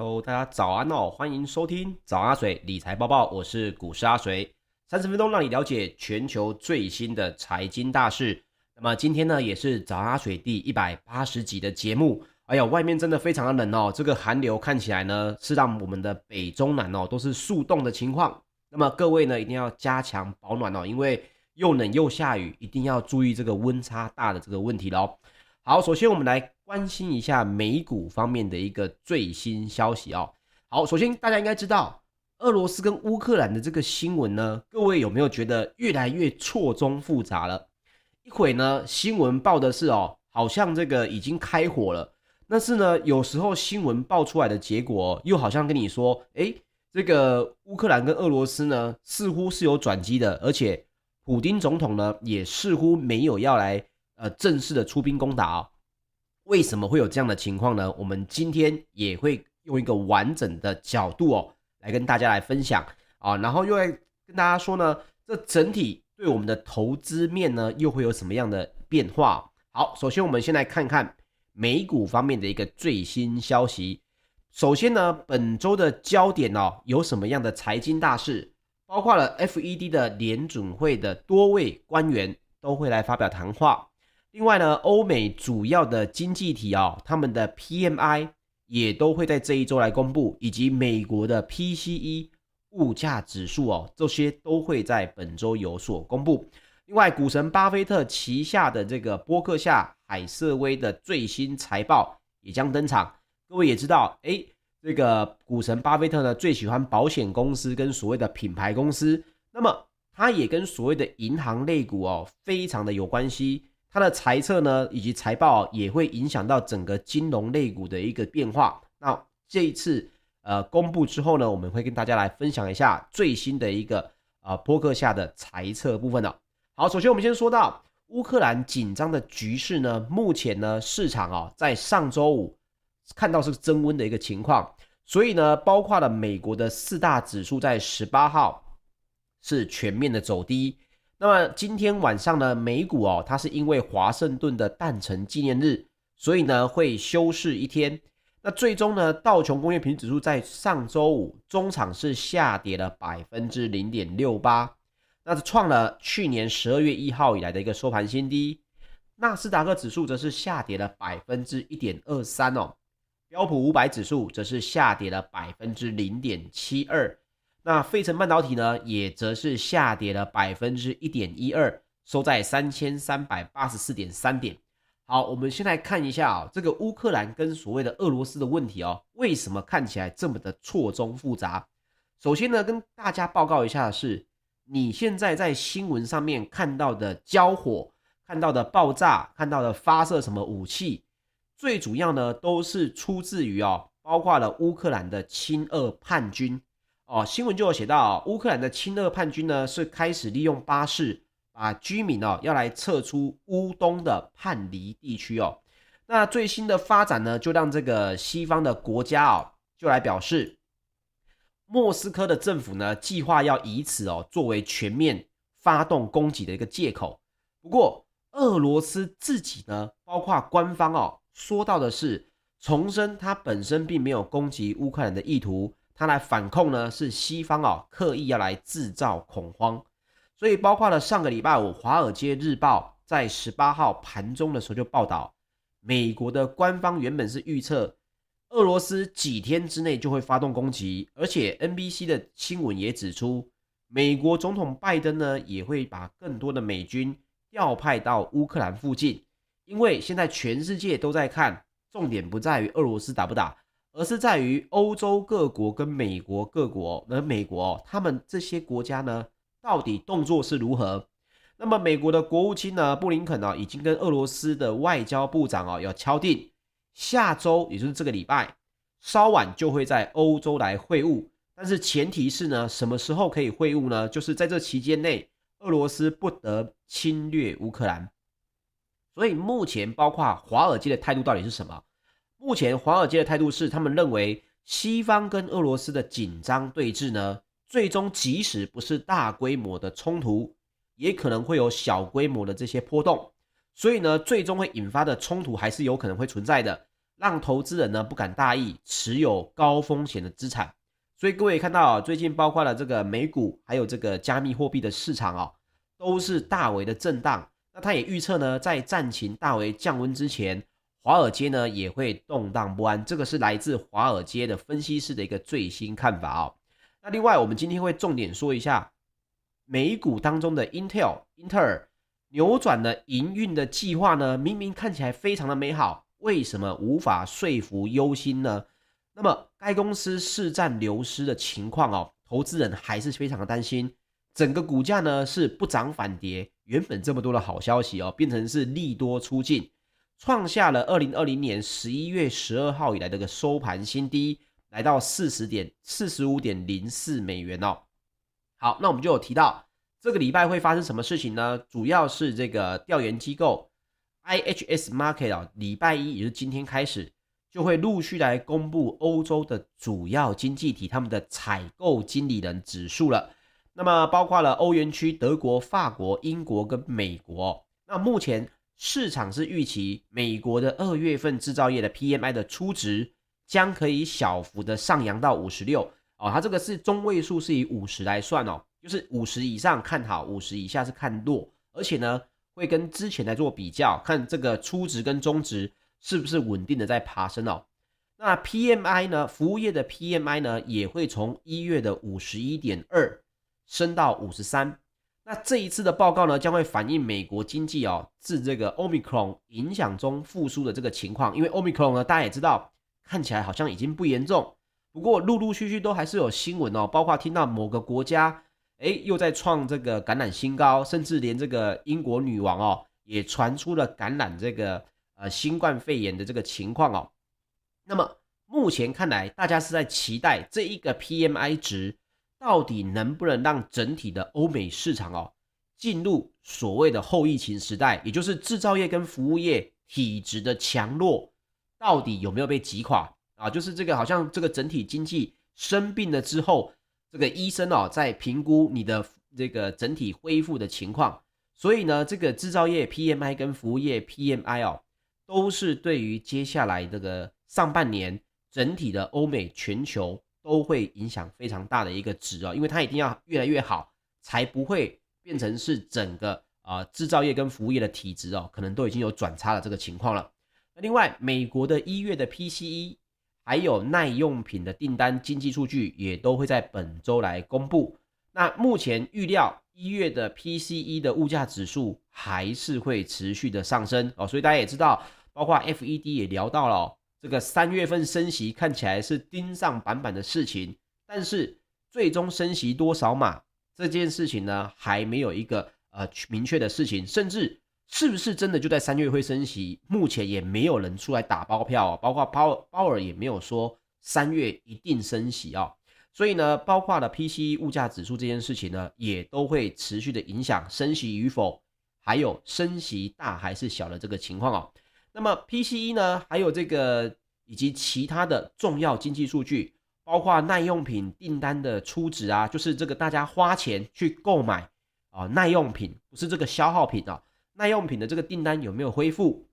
Hello，大家早安哦！欢迎收听早阿水理财报报，我是股市阿水，三十分钟让你了解全球最新的财经大事。那么今天呢，也是早阿水第一百八十集的节目。哎呀，外面真的非常的冷哦，这个寒流看起来呢，是让我们的北中南哦都是速冻的情况。那么各位呢，一定要加强保暖哦，因为又冷又下雨，一定要注意这个温差大的这个问题喽。好，首先我们来。关心一下美股方面的一个最新消息哦。好，首先大家应该知道，俄罗斯跟乌克兰的这个新闻呢，各位有没有觉得越来越错综复杂了？一会呢，新闻报的是哦，好像这个已经开火了，但是呢，有时候新闻报出来的结果又好像跟你说，诶，这个乌克兰跟俄罗斯呢，似乎是有转机的，而且普丁总统呢，也似乎没有要来呃正式的出兵攻打哦。为什么会有这样的情况呢？我们今天也会用一个完整的角度哦，来跟大家来分享啊，然后又来跟大家说呢，这整体对我们的投资面呢，又会有什么样的变化？好，首先我们先来看看美股方面的一个最新消息。首先呢，本周的焦点哦，有什么样的财经大事？包括了 FED 的联准会的多位官员都会来发表谈话。另外呢，欧美主要的经济体哦，他们的 PMI 也都会在这一周来公布，以及美国的 PCE 物价指数哦，这些都会在本周有所公布。另外，股神巴菲特旗下的这个波克夏海瑟威的最新财报也将登场。各位也知道，诶，这个股神巴菲特呢，最喜欢保险公司跟所谓的品牌公司，那么他也跟所谓的银行类股哦，非常的有关系。它的财测呢，以及财报也会影响到整个金融类股的一个变化。那这一次呃公布之后呢，我们会跟大家来分享一下最新的一个呃波克下的财测部分了。好，首先我们先说到乌克兰紧张的局势呢，目前呢市场啊在上周五看到是增温的一个情况，所以呢包括了美国的四大指数在十八号是全面的走低。那么今天晚上呢，美股哦，它是因为华盛顿的诞辰纪念日，所以呢会休市一天。那最终呢，道琼工业平均指数在上周五中场是下跌了百分之零点六八，那是创了去年十二月一号以来的一个收盘新低。纳斯达克指数则是下跌了百分之一点二三哦，标普五百指数则是下跌了百分之零点七二。那费城半导体呢，也则是下跌了百分之一点一二，收在三千三百八十四点三点。好，我们先来看一下啊，这个乌克兰跟所谓的俄罗斯的问题哦，为什么看起来这么的错综复杂？首先呢，跟大家报告一下的是，你现在在新闻上面看到的交火、看到的爆炸、看到的发射什么武器，最主要呢都是出自于哦，包括了乌克兰的亲俄叛军。哦，新闻就有写到，乌克兰的亲俄叛军呢是开始利用巴士把居民哦要来撤出乌东的叛离地区哦。那最新的发展呢，就让这个西方的国家哦就来表示，莫斯科的政府呢计划要以此哦作为全面发动攻击的一个借口。不过，俄罗斯自己呢，包括官方哦说到的是，重申他本身并没有攻击乌克兰的意图。他来反控呢，是西方啊刻意要来制造恐慌，所以包括了上个礼拜五，《华尔街日报》在十八号盘中的时候就报道，美国的官方原本是预测俄罗斯几天之内就会发动攻击，而且 NBC 的新闻也指出，美国总统拜登呢也会把更多的美军调派到乌克兰附近，因为现在全世界都在看，重点不在于俄罗斯打不打。而是在于欧洲各国跟美国各国，而美国他们这些国家呢，到底动作是如何？那么美国的国务卿呢，布林肯呢，已经跟俄罗斯的外交部长啊，要敲定下周，也就是这个礼拜，稍晚就会在欧洲来会晤。但是前提是呢，什么时候可以会晤呢？就是在这期间内，俄罗斯不得侵略乌克兰。所以目前包括华尔街的态度到底是什么？目前华尔街的态度是，他们认为西方跟俄罗斯的紧张对峙呢，最终即使不是大规模的冲突，也可能会有小规模的这些波动，所以呢，最终会引发的冲突还是有可能会存在的。让投资人呢不敢大意持有高风险的资产。所以各位看到啊，最近包括了这个美股，还有这个加密货币的市场啊，都是大为的震荡。那他也预测呢，在战情大为降温之前，华尔街呢也会动荡不安。这个是来自华尔街的分析师的一个最新看法啊。那另外，我们今天会重点说一下美股当中的 Intel，英特尔。扭转了营运的计划呢，明明看起来非常的美好，为什么无法说服忧心呢？那么该公司市占流失的情况哦，投资人还是非常的担心。整个股价呢是不涨反跌，原本这么多的好消息哦，变成是利多出尽，创下了二零二零年十一月十二号以来的个收盘新低，来到四十点四十五点零四美元哦。好，那我们就有提到。这个礼拜会发生什么事情呢？主要是这个调研机构 IHS Market 啊，礼拜一也就是今天开始，就会陆续来公布欧洲的主要经济体他们的采购经理人指数了。那么包括了欧元区、德国、法国、英国跟美国。那目前市场是预期美国的二月份制造业的 PMI 的初值将可以小幅的上扬到五十六哦，它这个是中位数是以五十来算哦。就是五十以上看好，五十以下是看弱，而且呢，会跟之前来做比较，看这个初值跟中值是不是稳定的在爬升哦。那 PMI 呢，服务业的 PMI 呢，也会从一月的五十一点二升到五十三。那这一次的报告呢，将会反映美国经济哦，自这个 Omicron 影响中复苏的这个情况。因为 Omicron 呢，大家也知道，看起来好像已经不严重，不过陆陆续续都还是有新闻哦，包括听到某个国家。哎，又在创这个感染新高，甚至连这个英国女王哦，也传出了感染这个呃新冠肺炎的这个情况哦。那么目前看来，大家是在期待这一个 PMI 值到底能不能让整体的欧美市场哦进入所谓的后疫情时代，也就是制造业跟服务业体质的强弱到底有没有被击垮啊？就是这个好像这个整体经济生病了之后。这个医生哦，在评估你的这个整体恢复的情况，所以呢，这个制造业 PMI 跟服务业 PMI 哦，都是对于接下来这个上半年整体的欧美全球都会影响非常大的一个值哦，因为它一定要越来越好，才不会变成是整个啊、呃、制造业跟服务业的体质哦，可能都已经有转差的这个情况了。那另外，美国的一月的 PCE。还有耐用品的订单经济数据也都会在本周来公布。那目前预料一月的 PCE 的物价指数还是会持续的上升哦，所以大家也知道，包括 FED 也聊到了，这个三月份升息看起来是盯上板板的事情，但是最终升息多少码这件事情呢，还没有一个呃明确的事情，甚至。是不是真的就在三月会升息？目前也没有人出来打包票，包括鲍鲍尔也没有说三月一定升息啊。所以呢，包括了 PCE 物价指数这件事情呢，也都会持续的影响升息与否，还有升息大还是小的这个情况哦。那么 PCE 呢，还有这个以及其他的重要经济数据，包括耐用品订单的初值啊，就是这个大家花钱去购买啊耐用品，不是这个消耗品啊。耐用品的这个订单有没有恢复？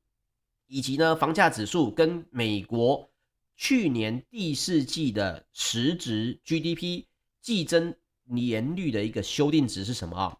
以及呢，房价指数跟美国去年第四季的实质 GDP 季增年率的一个修订值是什么啊？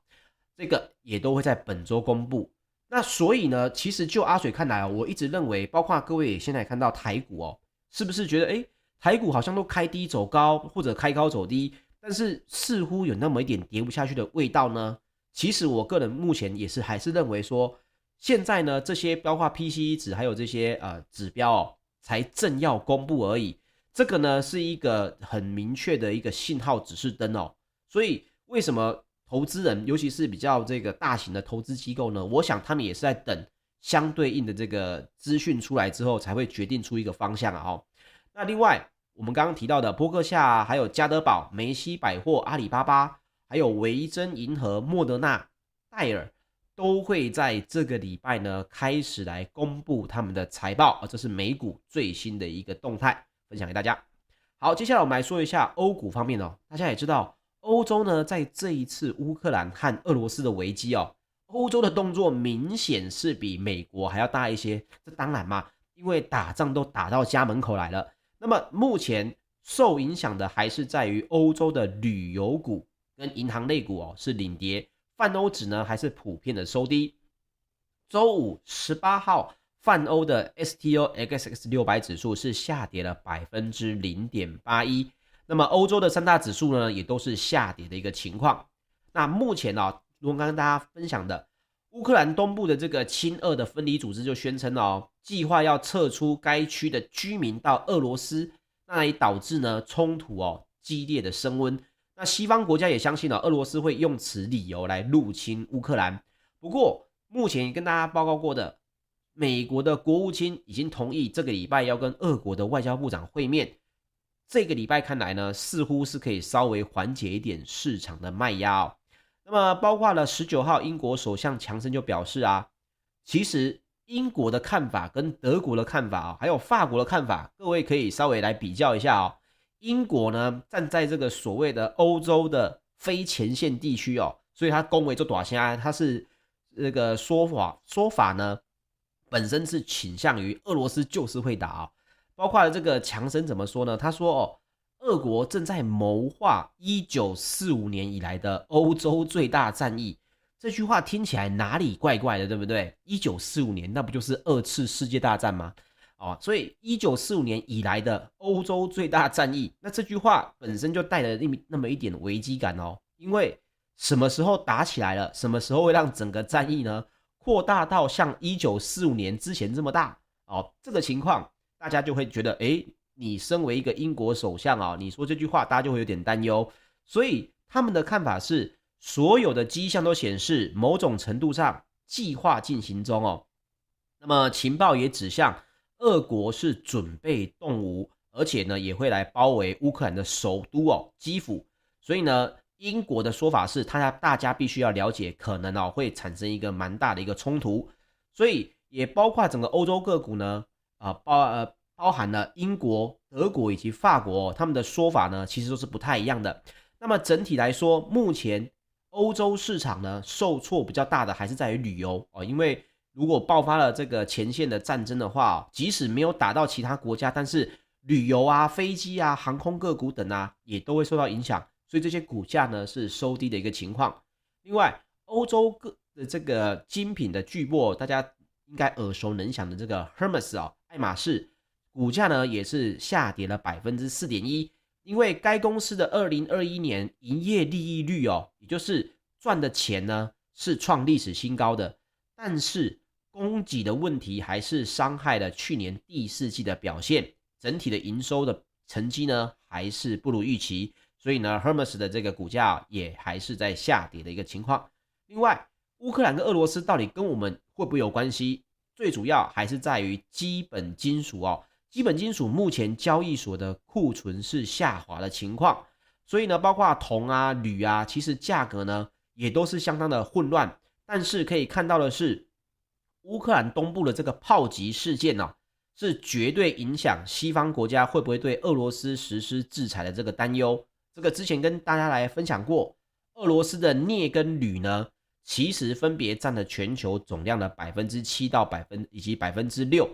这个也都会在本周公布。那所以呢，其实就阿水看来啊，我一直认为，包括各位也现在看到台股哦，是不是觉得诶，台股好像都开低走高，或者开高走低，但是似乎有那么一点跌不下去的味道呢？其实我个人目前也是还是认为说，现在呢，这些标化 PCE 值还有这些呃指标哦，才正要公布而已。这个呢是一个很明确的一个信号指示灯哦。所以为什么投资人，尤其是比较这个大型的投资机构呢？我想他们也是在等相对应的这个资讯出来之后，才会决定出一个方向啊。哦，那另外我们刚刚提到的波克夏，还有家得宝、梅西百货、阿里巴巴。还有维珍银河、莫德纳、戴尔都会在这个礼拜呢开始来公布他们的财报啊，这是美股最新的一个动态，分享给大家。好，接下来我们来说一下欧股方面哦。大家也知道，欧洲呢在这一次乌克兰和俄罗斯的危机哦，欧洲的动作明显是比美国还要大一些。这当然嘛，因为打仗都打到家门口来了。那么目前受影响的还是在于欧洲的旅游股跟银行类股哦，是领跌，泛欧指呢还是普遍的收低。周五十八号，泛欧的 STOXX 六百指数是下跌了百分之零点八一。那么欧洲的三大指数呢，也都是下跌的一个情况。那目前呢、哦，如刚刚跟大家分享的，乌克兰东部的这个亲俄的分离组织就宣称哦，计划要撤出该区的居民到俄罗斯，那也导致呢冲突哦激烈的升温。那西方国家也相信了、哦、俄罗斯会用此理由来入侵乌克兰。不过目前跟大家报告过的，美国的国务卿已经同意这个礼拜要跟俄国的外交部长会面。这个礼拜看来呢，似乎是可以稍微缓解一点市场的卖压哦。那么，包括了十九号，英国首相强森就表示啊，其实英国的看法跟德国的看法啊，还有法国的看法，各位可以稍微来比较一下哦。英国呢，站在这个所谓的欧洲的非前线地区哦，所以他恭维做短线，他是这个说法说法呢，本身是倾向于俄罗斯就是会打哦。包括这个强生怎么说呢？他说：“哦，俄国正在谋划一九四五年以来的欧洲最大战役。”这句话听起来哪里怪怪的，对不对？一九四五年那不就是二次世界大战吗？哦，所以一九四五年以来的欧洲最大战役，那这句话本身就带了那那么一点危机感哦。因为什么时候打起来了？什么时候会让整个战役呢扩大到像一九四五年之前这么大？哦，这个情况。大家就会觉得，诶，你身为一个英国首相啊，你说这句话，大家就会有点担忧。所以他们的看法是，所有的迹象都显示，某种程度上计划进行中哦。那么情报也指向，俄国是准备动武，而且呢也会来包围乌克兰的首都哦，基辅。所以呢，英国的说法是，他大家必须要了解，可能哦会产生一个蛮大的一个冲突。所以也包括整个欧洲各国呢。啊，包呃包含了英国、德国以及法国，他们的说法呢，其实都是不太一样的。那么整体来说，目前欧洲市场呢，受挫比较大的还是在于旅游哦，因为如果爆发了这个前线的战争的话，即使没有打到其他国家，但是旅游啊、飞机啊、航空个股等啊，也都会受到影响，所以这些股价呢是收低的一个情况。另外，欧洲各的这个精品的巨擘，大家应该耳熟能详的这个 Hermes 啊。爱马仕股价呢也是下跌了百分之四点一，因为该公司的二零二一年营业利益率哦，也就是赚的钱呢是创历史新高的，但是供给的问题还是伤害了去年第四季的表现，整体的营收的成绩呢还是不如预期，所以呢，Hermes 的这个股价也还是在下跌的一个情况。另外，乌克兰跟俄罗斯到底跟我们会不会有关系？最主要还是在于基本金属哦，基本金属目前交易所的库存是下滑的情况，所以呢，包括铜啊、铝啊，其实价格呢也都是相当的混乱。但是可以看到的是，乌克兰东部的这个炮击事件呢，是绝对影响西方国家会不会对俄罗斯实施制裁的这个担忧。这个之前跟大家来分享过，俄罗斯的镍跟铝呢。其实分别占了全球总量的百分之七到百分以及百分之六，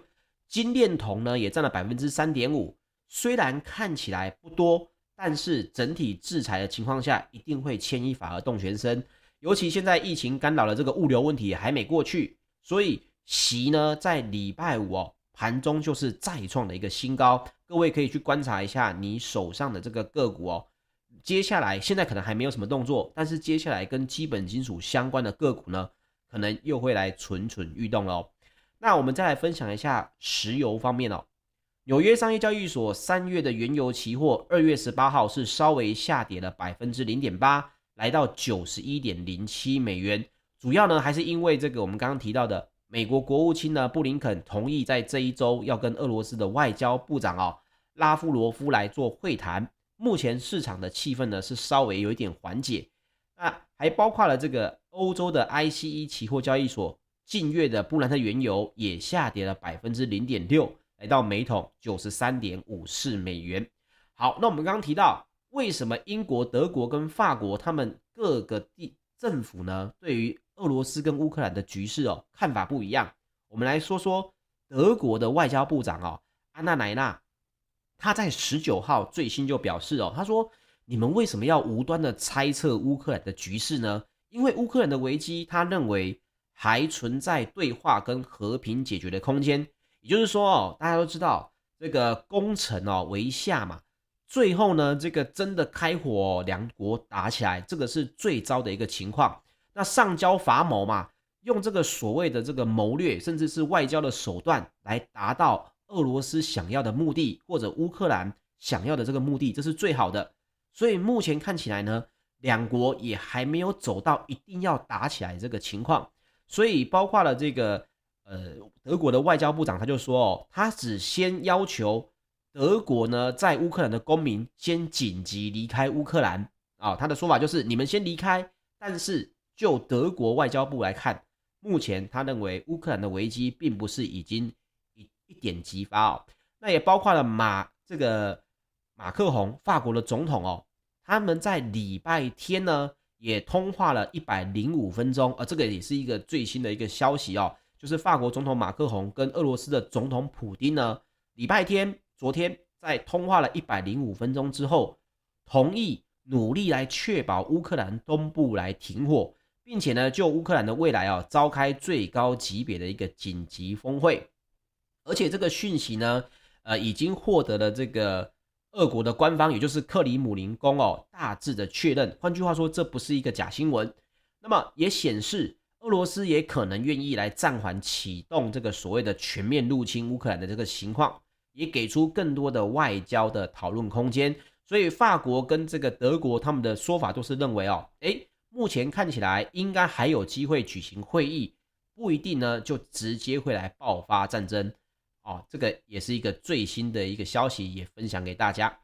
金链铜呢也占了百分之三点五。虽然看起来不多，但是整体制裁的情况下，一定会牵一发而动全身。尤其现在疫情干扰了这个物流问题还没过去，所以锡呢在礼拜五哦盘中就是再创的一个新高。各位可以去观察一下你手上的这个个股哦。接下来，现在可能还没有什么动作，但是接下来跟基本金属相关的个股呢，可能又会来蠢蠢欲动喽。那我们再来分享一下石油方面哦。纽约商业交易所三月的原油期货，二月十八号是稍微下跌了百分之零点八，来到九十一点零七美元。主要呢还是因为这个我们刚刚提到的美国国务卿呢布林肯同意在这一周要跟俄罗斯的外交部长哦拉夫罗夫来做会谈。目前市场的气氛呢是稍微有一点缓解，那还包括了这个欧洲的 ICE 期货交易所，近月的布兰特原油也下跌了百分之零点六，来到每桶九十三点五四美元。好，那我们刚刚提到，为什么英国、德国跟法国他们各个地政府呢，对于俄罗斯跟乌克兰的局势哦看法不一样？我们来说说德国的外交部长哦，安娜莱纳，他在十九号最新就表示哦，他说：“你们为什么要无端的猜测乌克兰的局势呢？因为乌克兰的危机，他认为还存在对话跟和平解决的空间。也就是说哦，大家都知道这个攻城哦为下嘛。”最后呢，这个真的开火，两国打起来，这个是最糟的一个情况。那上交伐谋嘛，用这个所谓的这个谋略，甚至是外交的手段来达到俄罗斯想要的目的，或者乌克兰想要的这个目的，这是最好的。所以目前看起来呢，两国也还没有走到一定要打起来这个情况。所以包括了这个呃德国的外交部长，他就说哦，他只先要求。德国呢，在乌克兰的公民先紧急离开乌克兰啊，他的说法就是你们先离开。但是就德国外交部来看，目前他认为乌克兰的危机并不是已经一点即发哦。那也包括了马这个马克宏法国的总统哦，他们在礼拜天呢也通话了一百零五分钟，而这个也是一个最新的一个消息哦，就是法国总统马克宏跟俄罗斯的总统普丁呢，礼拜天。昨天在通话了一百零五分钟之后，同意努力来确保乌克兰东部来停火，并且呢，就乌克兰的未来啊，召开最高级别的一个紧急峰会。而且这个讯息呢，呃，已经获得了这个俄国的官方，也就是克里姆林宫哦，大致的确认。换句话说，这不是一个假新闻。那么也显示，俄罗斯也可能愿意来暂缓启动这个所谓的全面入侵乌克兰的这个情况。也给出更多的外交的讨论空间，所以法国跟这个德国他们的说法都是认为哦，诶，目前看起来应该还有机会举行会议，不一定呢就直接会来爆发战争哦。这个也是一个最新的一个消息，也分享给大家。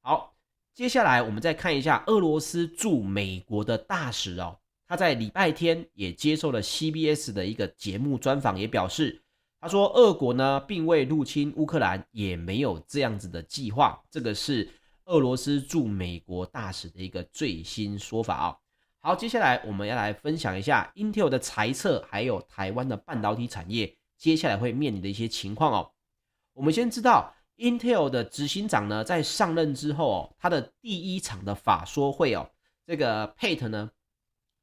好，接下来我们再看一下俄罗斯驻美国的大使哦，他在礼拜天也接受了 CBS 的一个节目专访，也表示。他说：“俄国呢，并未入侵乌克兰，也没有这样子的计划。”这个是俄罗斯驻美国大使的一个最新说法啊。好，接下来我们要来分享一下 Intel 的财测，还有台湾的半导体产业接下来会面临的一些情况哦。我们先知道 Intel 的执行长呢，在上任之后哦，他的第一场的法说会哦，这个 Pate 呢，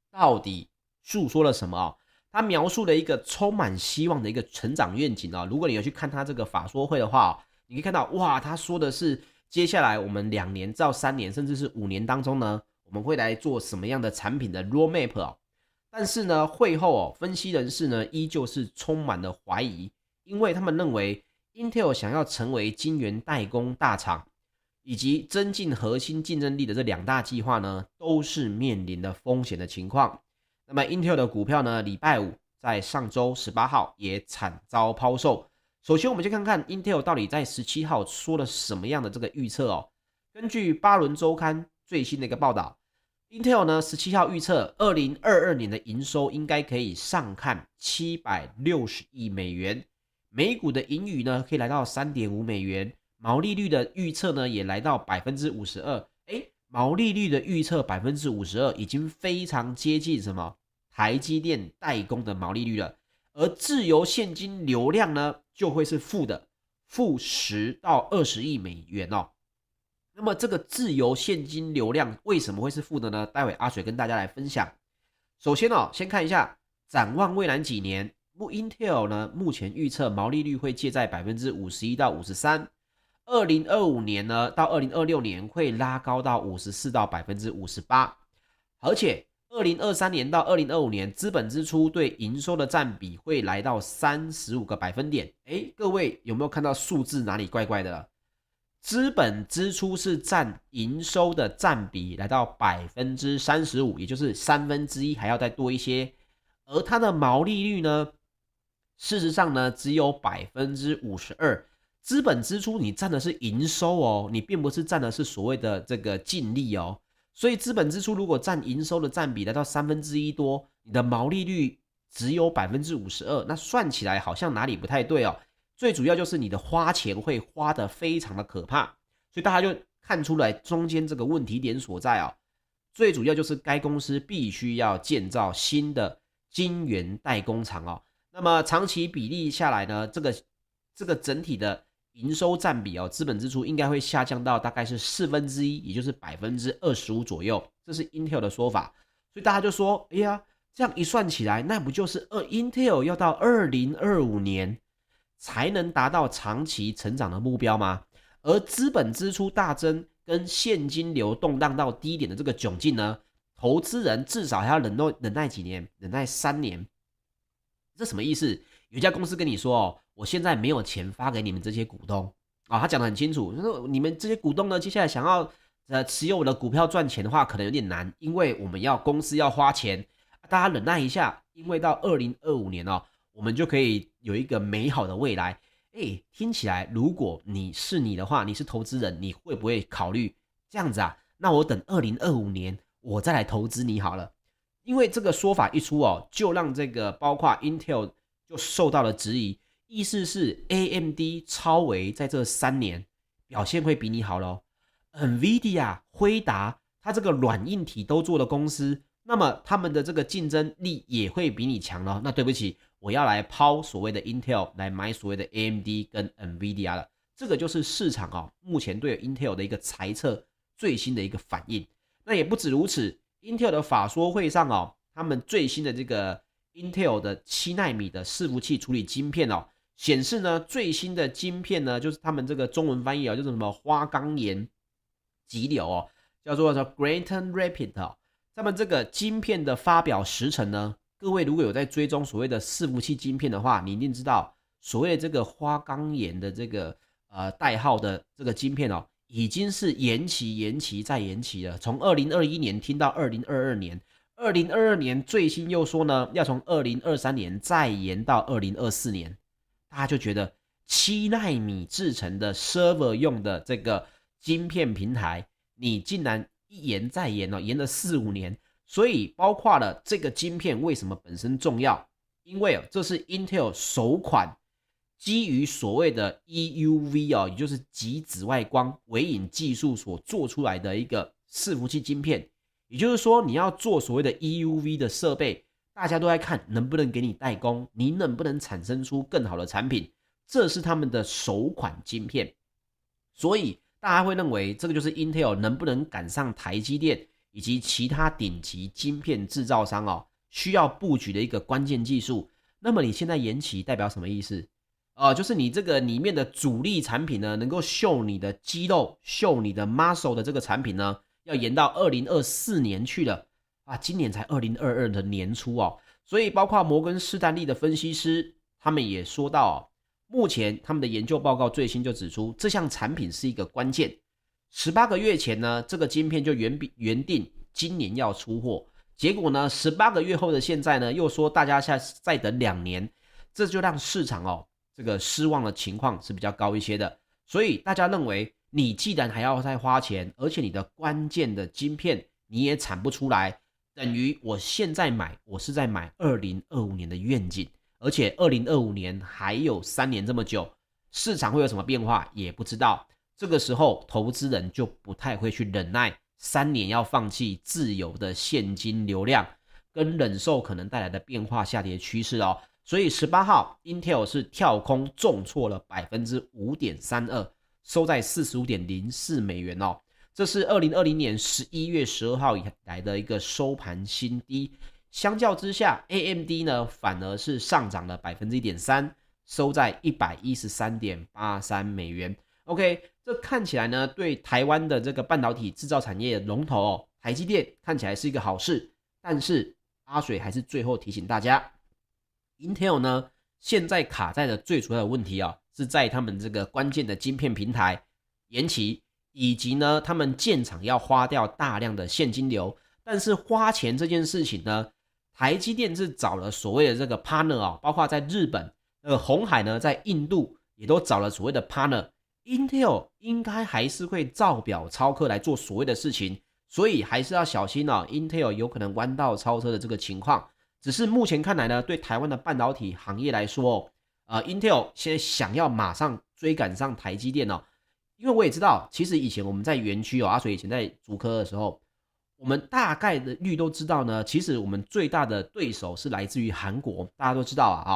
到底诉说了什么啊？他描述了一个充满希望的一个成长愿景啊！如果你有去看他这个法说会的话，你可以看到哇，他说的是接下来我们两年到三年，甚至是五年当中呢，我们会来做什么样的产品的 roadmap 哦。但是呢，会后哦，分析人士呢依旧是充满了怀疑，因为他们认为 Intel 想要成为晶圆代工大厂，以及增进核心竞争力的这两大计划呢，都是面临的风险的情况。那么，Intel 的股票呢，礼拜五在上周十八号也惨遭抛售。首先，我们就看看 Intel 到底在十七号说了什么样的这个预测哦。根据巴伦周刊最新的一个报道，Intel 呢十七号预测，二零二二年的营收应该可以上看七百六十亿美元，每股的盈余呢可以来到三点五美元，毛利率的预测呢也来到百分之五十二。诶，毛利率的预测百分之五十二，已经非常接近什么？台积电代工的毛利率了，而自由现金流量呢，就会是负的，负十到二十亿美元哦。那么这个自由现金流量为什么会是负的呢？待会阿水跟大家来分享。首先哦，先看一下展望未来几年，目 Intel 呢目前预测毛利率会介在百分之五十一到五十三，二零二五年呢到二零二六年会拉高到五十四到百分之五十八，而且。二零二三年到二零二五年，资本支出对营收的占比会来到三十五个百分点。诶，各位有没有看到数字哪里怪怪的了？资本支出是占营收的占比来到百分之三十五，也就是三分之一还要再多一些。而它的毛利率呢，事实上呢只有百分之五十二。资本支出你占的是营收哦，你并不是占的是所谓的这个净利哦。所以资本支出如果占营收的占比来到三分之一多，你的毛利率只有百分之五十二，那算起来好像哪里不太对哦。最主要就是你的花钱会花得非常的可怕，所以大家就看出来中间这个问题点所在哦。最主要就是该公司必须要建造新的晶圆代工厂哦。那么长期比例下来呢，这个这个整体的营收占比哦，资本支出应该会下降到大概是四分之一，也就是百分之二十五左右，这是 Intel 的说法。所以大家就说，哎呀，这样一算起来，那不就是二 Intel 要到二零二五年才能达到长期成长的目标吗？而资本支出大增跟现金流动荡到低点的这个窘境呢，投资人至少还要忍耐忍耐几年，忍耐三年。这什么意思？有家公司跟你说哦，我现在没有钱发给你们这些股东啊，他讲得很清楚，就是你们这些股东呢，接下来想要呃持有我的股票赚钱的话，可能有点难，因为我们要公司要花钱，大家忍耐一下，因为到二零二五年哦，我们就可以有一个美好的未来。哎，听起来，如果你是你的话，你是投资人，你会不会考虑这样子啊？那我等二零二五年我再来投资你好了，因为这个说法一出哦，就让这个包括 Intel。就受到了质疑，意思是 AMD 超微在这三年表现会比你好喽。NVIDIA 辉达，它这个软硬体都做的公司，那么他们的这个竞争力也会比你强喽。那对不起，我要来抛所谓的 Intel 来买所谓的 AMD 跟 NVIDIA 了。这个就是市场啊，目前对 Intel 的一个猜测最新的一个反应。那也不止如此，Intel 的法说会上哦，他们最新的这个。Intel 的七纳米的伺服器处理晶片哦，显示呢最新的晶片呢，就是他们这个中文翻译啊，就是什么花岗岩急流哦，叫做叫 Granite Rapids 哦。那么这个晶片的发表时程呢，各位如果有在追踪所谓的伺服器晶片的话，你一定知道所谓这个花岗岩的这个呃代号的这个晶片哦，已经是延期、延期再延期了，从二零二一年听到二零二二年。二零二二年最新又说呢，要从二零二三年再延到二零二四年，大家就觉得七纳米制成的 server 用的这个晶片平台，你竟然一延再延了，延了四五年。所以包括了这个晶片为什么本身重要？因为，这是 Intel 首款基于所谓的 EUV 哦，也就是极紫外光微影技术所做出来的一个伺服器晶片。也就是说，你要做所谓的 EUV 的设备，大家都在看能不能给你代工，你能不能产生出更好的产品，这是他们的首款晶片。所以大家会认为这个就是 Intel 能不能赶上台积电以及其他顶级晶片制造商哦，需要布局的一个关键技术。那么你现在延期代表什么意思？呃，就是你这个里面的主力产品呢，能够秀你的肌肉、秀你的 muscle 的这个产品呢，要延到二零二四年去了啊！今年才二零二二的年初哦，所以包括摩根士丹利的分析师，他们也说到，目前他们的研究报告最新就指出，这项产品是一个关键。十八个月前呢，这个晶片就原比原定今年要出货，结果呢，十八个月后的现在呢，又说大家再再等两年，这就让市场哦这个失望的情况是比较高一些的，所以大家认为。你既然还要再花钱，而且你的关键的晶片你也产不出来，等于我现在买，我是在买二零二五年的愿景，而且二零二五年还有三年这么久，市场会有什么变化也不知道。这个时候，投资人就不太会去忍耐三年要放弃自由的现金流量，跟忍受可能带来的变化下跌趋势哦。所以十八号，Intel 是跳空重挫了百分之五点三二。收在四十五点零四美元哦，这是二零二零年十一月十二号以来的一个收盘新低。相较之下，AMD 呢反而是上涨了百分之一点三，收在一百一十三点八三美元。OK，这看起来呢对台湾的这个半导体制造产业龙头哦，台积电看起来是一个好事。但是阿水还是最后提醒大家，Intel 呢现在卡在的最主要的问题啊、哦。是在他们这个关键的晶片平台延期，以及呢，他们建厂要花掉大量的现金流。但是花钱这件事情呢，台积电是找了所谓的这个 partner 啊，包括在日本，呃，红海呢在印度也都找了所谓的 partner。Intel 应该还是会照表超课来做所谓的事情，所以还是要小心啊，Intel 有可能弯道超车的这个情况。只是目前看来呢，对台湾的半导体行业来说，呃，Intel 现在想要马上追赶上台积电哦，因为我也知道，其实以前我们在园区哦，阿水以前在主科的时候，我们大概的率都知道呢。其实我们最大的对手是来自于韩国，大家都知道啊啊。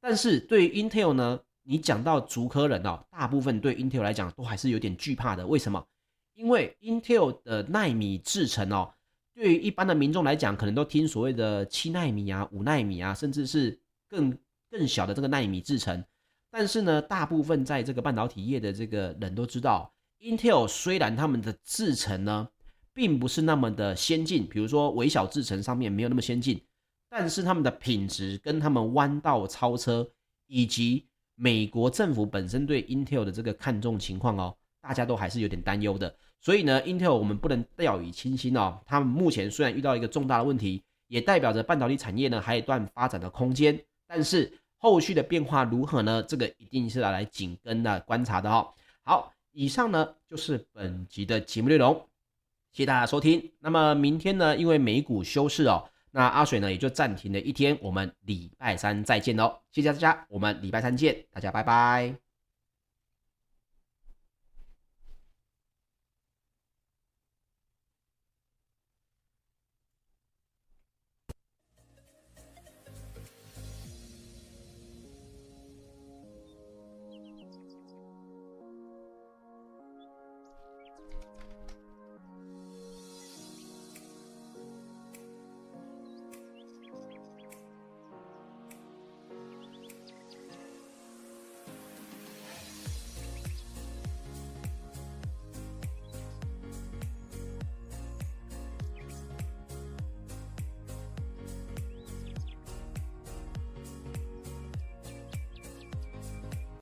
但是对于 Intel 呢，你讲到竹科人哦，大部分对 Intel 来讲都还是有点惧怕的。为什么？因为 Intel 的奈米制程哦，对于一般的民众来讲，可能都听所谓的七奈米啊、五奈米啊，甚至是更更小的这个奈米制程。但是呢，大部分在这个半导体业的这个人都知道，Intel 虽然他们的制程呢，并不是那么的先进，比如说微小制程上面没有那么先进，但是他们的品质跟他们弯道超车，以及美国政府本身对 Intel 的这个看重情况哦，大家都还是有点担忧的。所以呢，Intel 我们不能掉以轻心哦。他们目前虽然遇到一个重大的问题，也代表着半导体产业呢还有一段发展的空间。但是后续的变化如何呢？这个一定是要来紧跟的观察的哦。好，以上呢就是本集的节目内容。谢谢大家收听。那么明天呢，因为美股休市哦，那阿水呢也就暂停了一天。我们礼拜三再见喽，谢谢大家，我们礼拜三见，大家拜拜。